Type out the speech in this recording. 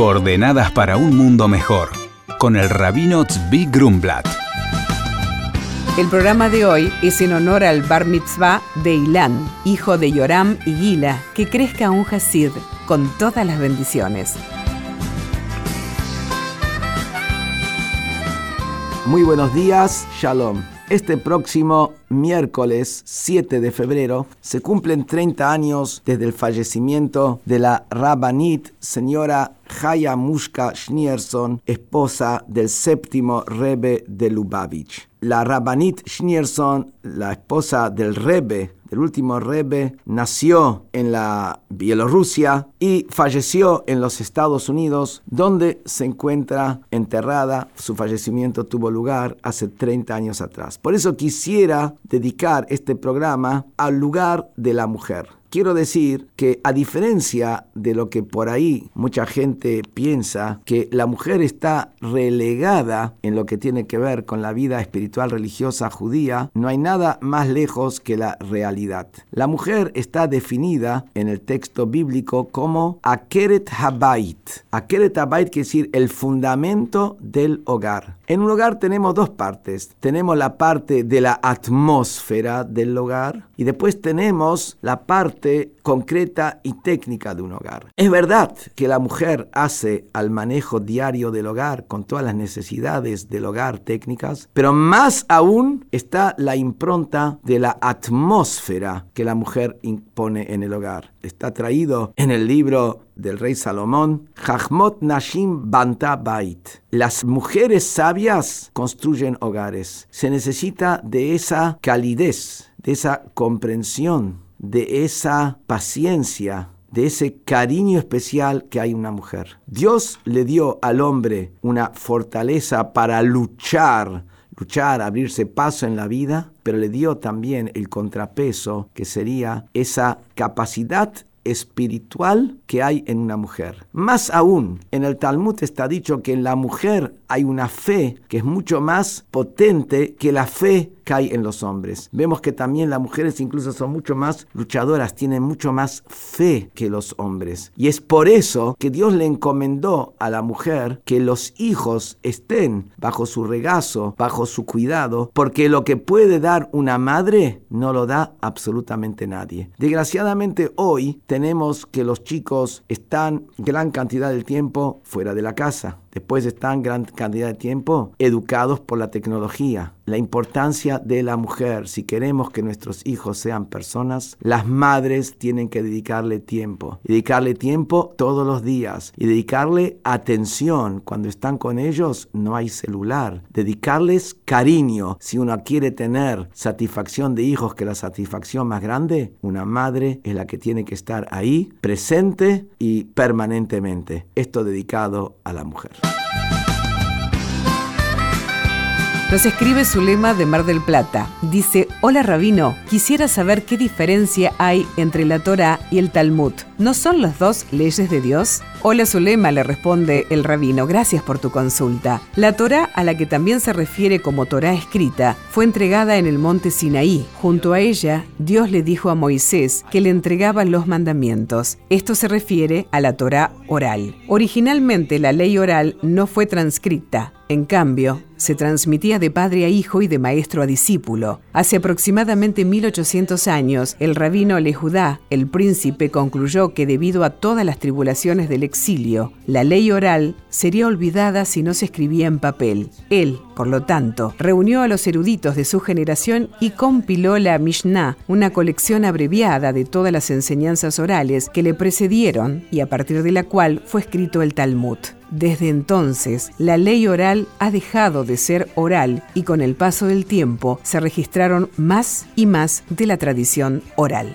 Coordenadas para un mundo mejor, con el rabino Tzvi Grumblat. El programa de hoy es en honor al Bar Mitzvah de Ilan, hijo de Yoram y Gila, que crezca un Hasid con todas las bendiciones. Muy buenos días, Shalom. Este próximo miércoles 7 de febrero se cumplen 30 años desde el fallecimiento de la Rabbanit señora Jaya Mushka Schneerson, esposa del séptimo Rebbe de Lubavitch. La Rabbanit Schneerson, la esposa del Rebbe el último Rebbe, nació en la Bielorrusia y falleció en los Estados Unidos, donde se encuentra enterrada. Su fallecimiento tuvo lugar hace 30 años atrás. Por eso quisiera dedicar este programa al lugar de la mujer. Quiero decir que a diferencia de lo que por ahí mucha gente piensa, que la mujer está relegada en lo que tiene que ver con la vida espiritual religiosa judía, no hay nada más lejos que la realidad. La mujer está definida en el texto bíblico como Akeret Habayit. Akeret Habayit quiere decir el fundamento del hogar. En un hogar tenemos dos partes. Tenemos la parte de la atmósfera del hogar y después tenemos la parte concreta y técnica de un hogar. Es verdad que la mujer hace al manejo diario del hogar con todas las necesidades del hogar técnicas, pero más aún está la impronta de la atmósfera que la mujer impone en el hogar. Está traído en el libro del rey Salomón, Jachmot Nashim Banta Bait. Las mujeres sabias construyen hogares. Se necesita de esa calidez, de esa comprensión de esa paciencia, de ese cariño especial que hay una mujer. Dios le dio al hombre una fortaleza para luchar, luchar, abrirse paso en la vida, pero le dio también el contrapeso que sería esa capacidad espiritual que hay en una mujer. Más aún, en el Talmud está dicho que en la mujer hay una fe que es mucho más potente que la fe que hay en los hombres. Vemos que también las mujeres incluso son mucho más luchadoras, tienen mucho más fe que los hombres. Y es por eso que Dios le encomendó a la mujer que los hijos estén bajo su regazo, bajo su cuidado, porque lo que puede dar una madre no lo da absolutamente nadie. Desgraciadamente hoy que los chicos están gran cantidad del tiempo fuera de la casa. Después están gran cantidad de tiempo educados por la tecnología. La importancia de la mujer, si queremos que nuestros hijos sean personas, las madres tienen que dedicarle tiempo. dedicarle tiempo todos los días. Y dedicarle atención. Cuando están con ellos no hay celular. Dedicarles cariño. Si uno quiere tener satisfacción de hijos, que la satisfacción más grande, una madre es la que tiene que estar ahí, presente y permanentemente. Esto dedicado a la mujer. Nos escribe su lema de Mar del Plata. Dice, hola rabino, quisiera saber qué diferencia hay entre la Torah y el Talmud. ¿No son las dos leyes de Dios? Hola Zulema, le responde el rabino, gracias por tu consulta. La Torah, a la que también se refiere como Torah escrita, fue entregada en el monte Sinaí. Junto a ella, Dios le dijo a Moisés que le entregaba los mandamientos. Esto se refiere a la Torah oral. Originalmente la ley oral no fue transcrita, en cambio, se transmitía de padre a hijo y de maestro a discípulo. Hace aproximadamente 1800 años, el rabino Lejudá, el príncipe, concluyó que debido a todas las tribulaciones del exilio, la ley oral sería olvidada si no se escribía en papel. Él, por lo tanto, reunió a los eruditos de su generación y compiló la Mishnah, una colección abreviada de todas las enseñanzas orales que le precedieron y a partir de la cual fue escrito el Talmud. Desde entonces, la ley oral ha dejado de ser oral y con el paso del tiempo se registraron más y más de la tradición oral.